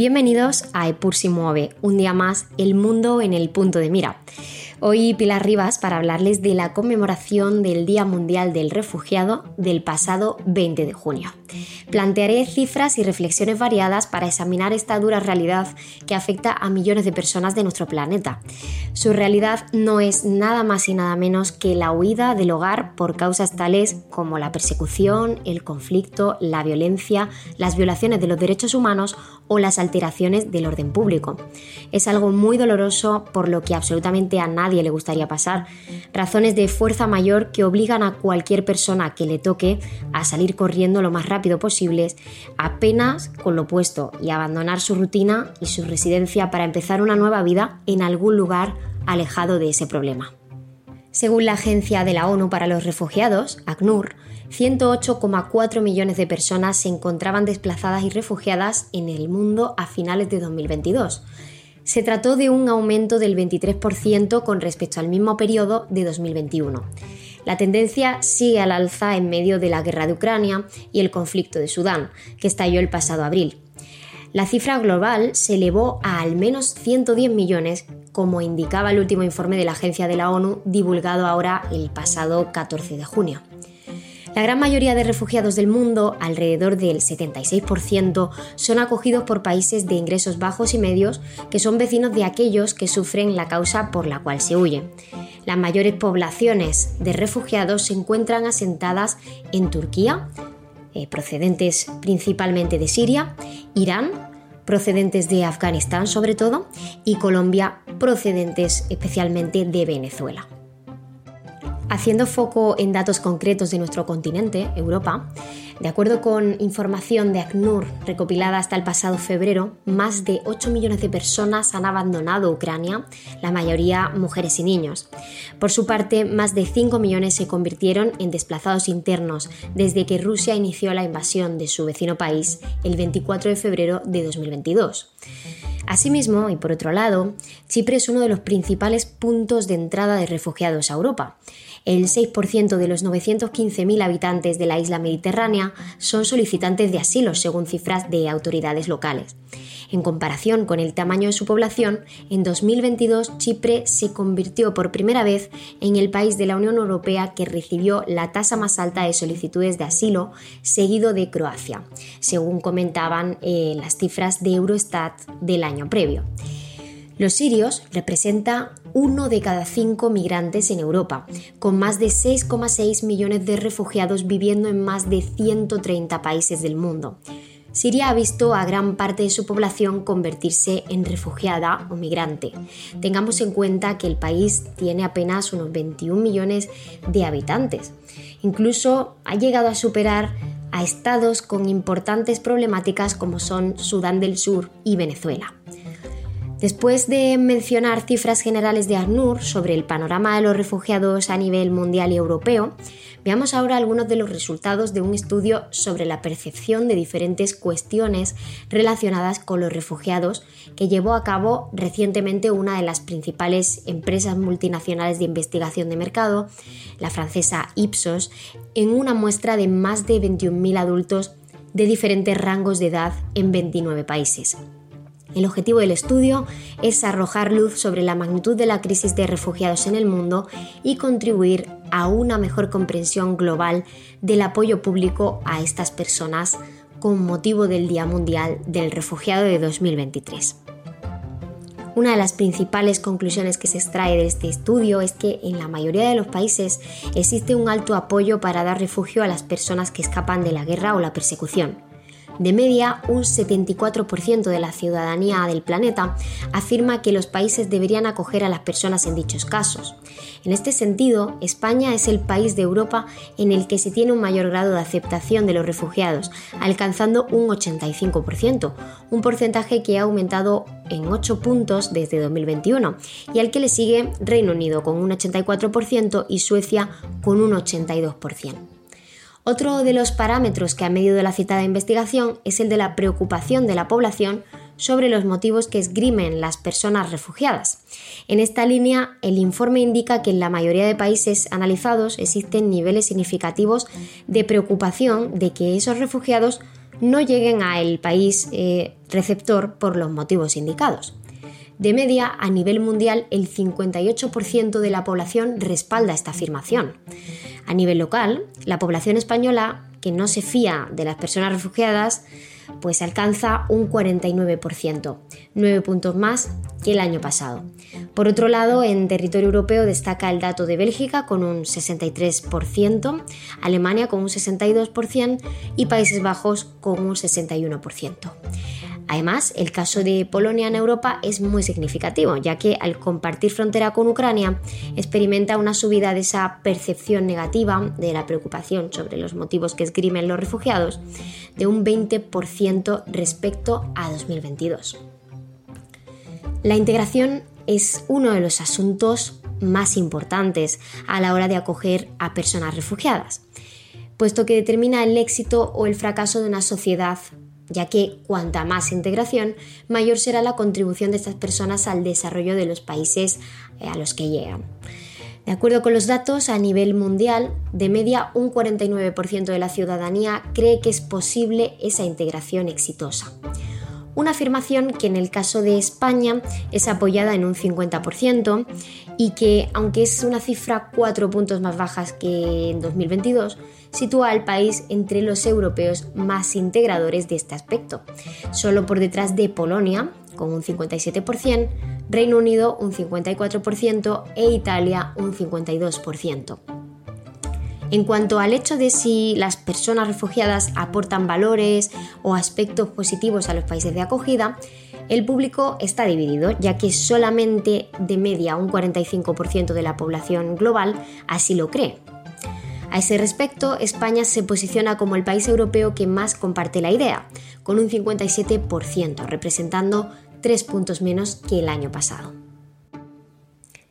Bienvenidos a Epur si mueve, un día más el mundo en el punto de mira. Hoy Pilar Rivas para hablarles de la conmemoración del Día Mundial del Refugiado del pasado 20 de junio. Plantearé cifras y reflexiones variadas para examinar esta dura realidad que afecta a millones de personas de nuestro planeta. Su realidad no es nada más y nada menos que la huida del hogar por causas tales como la persecución, el conflicto, la violencia, las violaciones de los derechos humanos o las alteraciones del orden público. Es algo muy doloroso por lo que absolutamente a nadie le gustaría pasar. Razones de fuerza mayor que obligan a cualquier persona que le toque a salir corriendo lo más rápido posible, apenas con lo puesto y abandonar su rutina y su residencia para empezar una nueva vida en algún lugar alejado de ese problema. Según la Agencia de la ONU para los Refugiados, ACNUR, 108,4 millones de personas se encontraban desplazadas y refugiadas en el mundo a finales de 2022 se trató de un aumento del 23% con respecto al mismo periodo de 2021. La tendencia sigue al alza en medio de la guerra de Ucrania y el conflicto de Sudán, que estalló el pasado abril. La cifra global se elevó a al menos 110 millones, como indicaba el último informe de la Agencia de la ONU divulgado ahora el pasado 14 de junio. La gran mayoría de refugiados del mundo, alrededor del 76%, son acogidos por países de ingresos bajos y medios que son vecinos de aquellos que sufren la causa por la cual se huye. Las mayores poblaciones de refugiados se encuentran asentadas en Turquía, eh, procedentes principalmente de Siria, Irán, procedentes de Afganistán sobre todo, y Colombia, procedentes especialmente de Venezuela. Haciendo foco en datos concretos de nuestro continente, Europa, de acuerdo con información de ACNUR recopilada hasta el pasado febrero, más de 8 millones de personas han abandonado Ucrania, la mayoría mujeres y niños. Por su parte, más de 5 millones se convirtieron en desplazados internos desde que Rusia inició la invasión de su vecino país el 24 de febrero de 2022. Asimismo, y por otro lado, Chipre es uno de los principales puntos de entrada de refugiados a Europa. El 6% de los 915.000 habitantes de la isla mediterránea son solicitantes de asilo, según cifras de autoridades locales. En comparación con el tamaño de su población, en 2022 Chipre se convirtió por primera vez en el país de la Unión Europea que recibió la tasa más alta de solicitudes de asilo, seguido de Croacia, según comentaban eh, las cifras de Eurostat del año previo. Los sirios representan uno de cada cinco migrantes en Europa, con más de 6,6 millones de refugiados viviendo en más de 130 países del mundo. Siria ha visto a gran parte de su población convertirse en refugiada o migrante. Tengamos en cuenta que el país tiene apenas unos 21 millones de habitantes. Incluso ha llegado a superar a estados con importantes problemáticas como son Sudán del Sur y Venezuela. Después de mencionar cifras generales de ACNUR sobre el panorama de los refugiados a nivel mundial y europeo, veamos ahora algunos de los resultados de un estudio sobre la percepción de diferentes cuestiones relacionadas con los refugiados que llevó a cabo recientemente una de las principales empresas multinacionales de investigación de mercado, la francesa Ipsos, en una muestra de más de 21.000 adultos de diferentes rangos de edad en 29 países. El objetivo del estudio es arrojar luz sobre la magnitud de la crisis de refugiados en el mundo y contribuir a una mejor comprensión global del apoyo público a estas personas con motivo del Día Mundial del Refugiado de 2023. Una de las principales conclusiones que se extrae de este estudio es que en la mayoría de los países existe un alto apoyo para dar refugio a las personas que escapan de la guerra o la persecución. De media, un 74% de la ciudadanía del planeta afirma que los países deberían acoger a las personas en dichos casos. En este sentido, España es el país de Europa en el que se tiene un mayor grado de aceptación de los refugiados, alcanzando un 85%, un porcentaje que ha aumentado en 8 puntos desde 2021 y al que le sigue Reino Unido con un 84% y Suecia con un 82%. Otro de los parámetros que ha medido la citada investigación es el de la preocupación de la población sobre los motivos que esgrimen las personas refugiadas. En esta línea, el informe indica que en la mayoría de países analizados existen niveles significativos de preocupación de que esos refugiados no lleguen al país eh, receptor por los motivos indicados. De media, a nivel mundial, el 58% de la población respalda esta afirmación. A nivel local, la población española, que no se fía de las personas refugiadas, pues alcanza un 49%, 9 puntos más que el año pasado. Por otro lado, en territorio europeo destaca el dato de Bélgica con un 63%, Alemania con un 62% y Países Bajos con un 61%. Además, el caso de Polonia en Europa es muy significativo, ya que al compartir frontera con Ucrania experimenta una subida de esa percepción negativa de la preocupación sobre los motivos que esgrimen los refugiados de un 20% respecto a 2022. La integración es uno de los asuntos más importantes a la hora de acoger a personas refugiadas, puesto que determina el éxito o el fracaso de una sociedad ya que cuanta más integración, mayor será la contribución de estas personas al desarrollo de los países eh, a los que llegan. De acuerdo con los datos, a nivel mundial, de media un 49% de la ciudadanía cree que es posible esa integración exitosa. Una afirmación que en el caso de España es apoyada en un 50% y que, aunque es una cifra cuatro puntos más baja que en 2022, sitúa al país entre los europeos más integradores de este aspecto, solo por detrás de Polonia, con un 57%, Reino Unido un 54% e Italia un 52%. En cuanto al hecho de si las personas refugiadas aportan valores o aspectos positivos a los países de acogida, el público está dividido, ya que solamente de media un 45% de la población global así lo cree. A ese respecto, España se posiciona como el país europeo que más comparte la idea, con un 57%, representando tres puntos menos que el año pasado.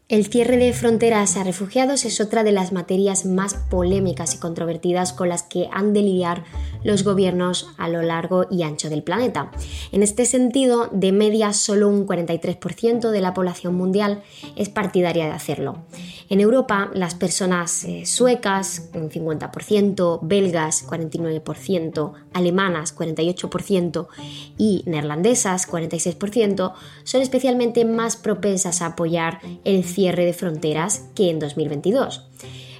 El cierre de fronteras a refugiados es otra de las materias más polémicas y controvertidas con las que han de lidiar los gobiernos a lo largo y ancho del planeta. En este sentido, de media solo un 43% de la población mundial es partidaria de hacerlo. En Europa, las personas eh, suecas, un 50%, belgas, 49%, alemanas, 48% y neerlandesas, 46%, son especialmente más propensas a apoyar el cierre de fronteras que en 2022.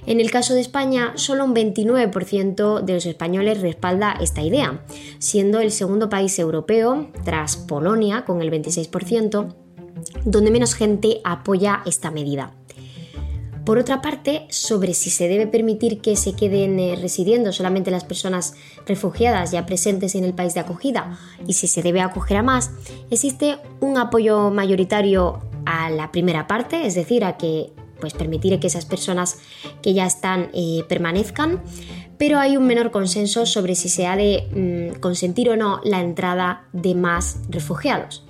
En el caso de España, solo un 29% de los españoles respalda esta idea, siendo el segundo país europeo, tras Polonia, con el 26%, donde menos gente apoya esta medida. Por otra parte, sobre si se debe permitir que se queden eh, residiendo solamente las personas refugiadas ya presentes en el país de acogida y si se debe acoger a más, existe un apoyo mayoritario a la primera parte, es decir, a que pues permitir que esas personas que ya están eh, permanezcan, pero hay un menor consenso sobre si se ha de mm, consentir o no la entrada de más refugiados.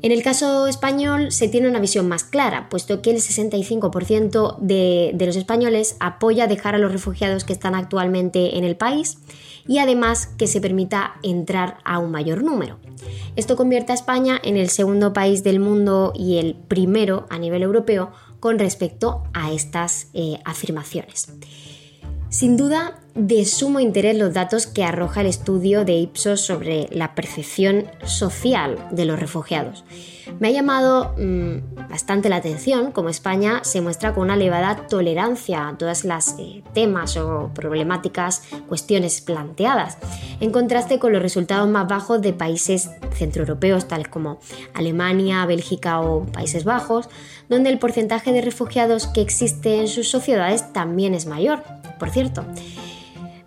En el caso español se tiene una visión más clara, puesto que el 65% de, de, los españoles apoya dejar a los refugiados que están actualmente en el país y además que se permita entrar a un mayor número. Esto convierte a España en el segundo país del mundo y el primero a nivel europeo con respecto a estas eh, afirmaciones. Sin duda, de sumo interés los datos que arroja el estudio de Ipsos sobre la percepción social de los refugiados. Me ha llamado mm, bastante la atención cómo España se muestra con una elevada tolerancia a todas las eh, temas o problemáticas, cuestiones planteadas, en contraste con los resultados más bajos de países centroeuropeos tales como Alemania, Bélgica o Países Bajos, donde el porcentaje de refugiados que existe en sus sociedades también es mayor por cierto.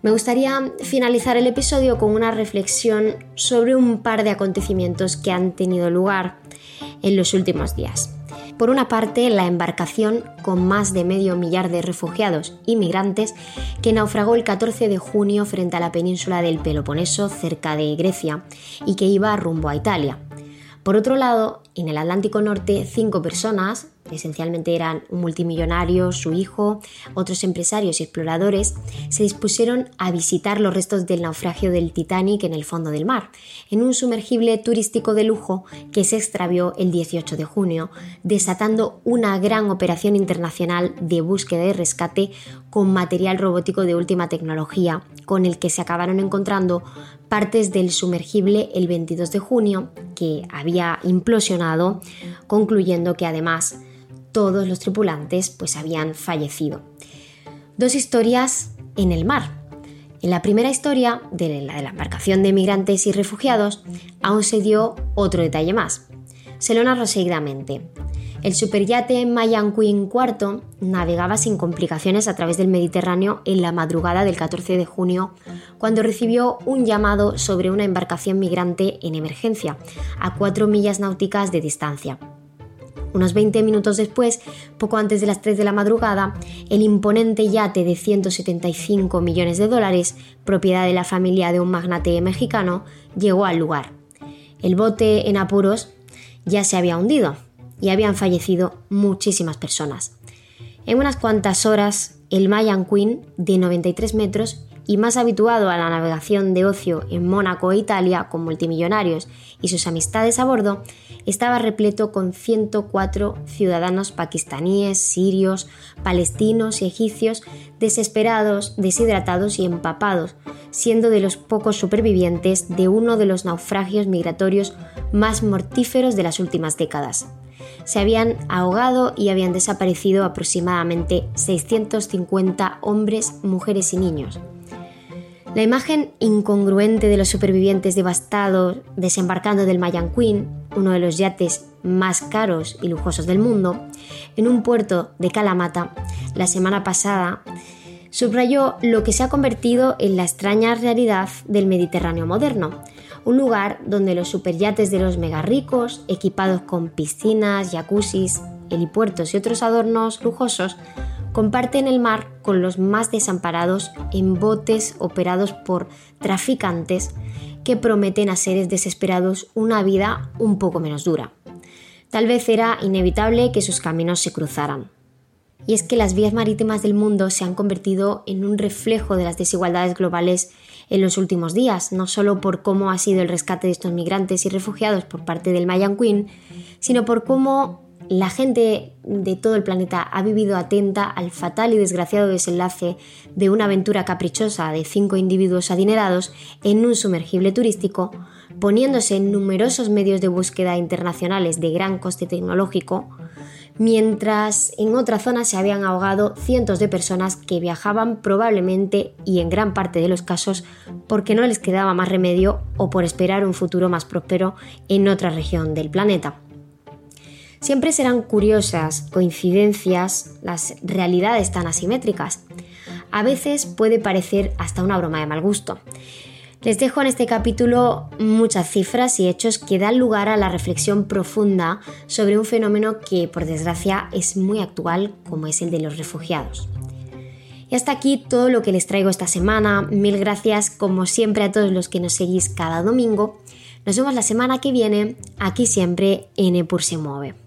Me gustaría finalizar el episodio con una reflexión sobre un par de acontecimientos que han tenido lugar en los últimos días. Por una parte, la embarcación con más de medio millar de refugiados y migrantes que naufragó el 14 de junio frente a la península del Peloponeso, cerca de Grecia, y que iba rumbo a Italia. Por otro lado, en el Atlántico Norte, cinco personas, esencialmente eran un multimillonario, su hijo, otros empresarios y exploradores, se dispusieron a visitar los restos del naufragio del Titanic en el fondo del mar, en un sumergible turístico de lujo que se extravió el 18 de junio, desatando una gran operación internacional de búsqueda y rescate con material robótico de última tecnología, con el que se acabaron encontrando partes del sumergible el 22 de junio, que había implosionado, concluyendo que además todos los tripulantes pues habían fallecido. Dos historias en el mar. En la primera historia, de la de la embarcación de migrantes y refugiados, aún se dio otro detalle más. Se lo narro seguidamente. El superyate Mayan Queen IV navegaba sin complicaciones a través del Mediterráneo en la madrugada del 14 de junio, cuando recibió un llamado sobre una embarcación migrante en emergencia, a cuatro millas náuticas de distancia. Unos 20 minutos después, poco antes de las 3 de la madrugada, el imponente yate de 175 millones de dólares, propiedad de la familia de un magnate mexicano, llegó al lugar. El bote en apuros ya se había hundido y habían fallecido muchísimas personas. En unas cuantas horas, el Mayan Queen, de 93 metros, y más habituado a la navegación de ocio en Mónaco e Italia con multimillonarios y sus amistades a bordo, estaba repleto con 104 ciudadanos pakistaníes, sirios, palestinos y egipcios desesperados, deshidratados y empapados, siendo de los pocos supervivientes de uno de los naufragios migratorios más mortíferos de las últimas décadas se habían ahogado y habían desaparecido aproximadamente 650 hombres, mujeres y niños. La imagen incongruente de los supervivientes devastados desembarcando del Mayan Queen, uno de los yates más caros y lujosos del mundo, en un puerto de Kalamata la semana pasada, subrayó lo que se ha convertido en la extraña realidad del Mediterráneo moderno, un lugar donde los superyates de los mega ricos, equipados con piscinas, jacuzzis, helipuertos y otros adornos lujosos, comparten el mar con los más desamparados en botes operados por traficantes que prometen a seres desesperados una vida un poco menos dura. Tal vez era inevitable que sus caminos se cruzaran. Y es que las vías marítimas del mundo se han convertido en un reflejo de las desigualdades globales en los últimos días, no solo por cómo ha sido el rescate de estos migrantes y refugiados por parte del Mayan Queen, sino por cómo la gente de todo el planeta ha vivido atenta al fatal y desgraciado desenlace de una aventura caprichosa de cinco individuos adinerados en un sumergible turístico, poniéndose en numerosos medios de búsqueda internacionales de gran coste tecnológico, mientras en otra zona se habían ahogado cientos de personas que viajaban probablemente y en gran parte de los casos porque no les quedaba más remedio o por esperar un futuro más próspero en otra región del planeta. Siempre serán curiosas coincidencias las realidades tan asimétricas. A veces puede parecer hasta una broma de mal gusto. Les dejo en este capítulo muchas cifras y hechos que dan lugar a la reflexión profunda sobre un fenómeno que por desgracia es muy actual como es el de los refugiados. Y hasta aquí todo lo que les traigo esta semana. Mil gracias como siempre a todos los que nos seguís cada domingo. Nos vemos la semana que viene, aquí siempre en Epur se mueve.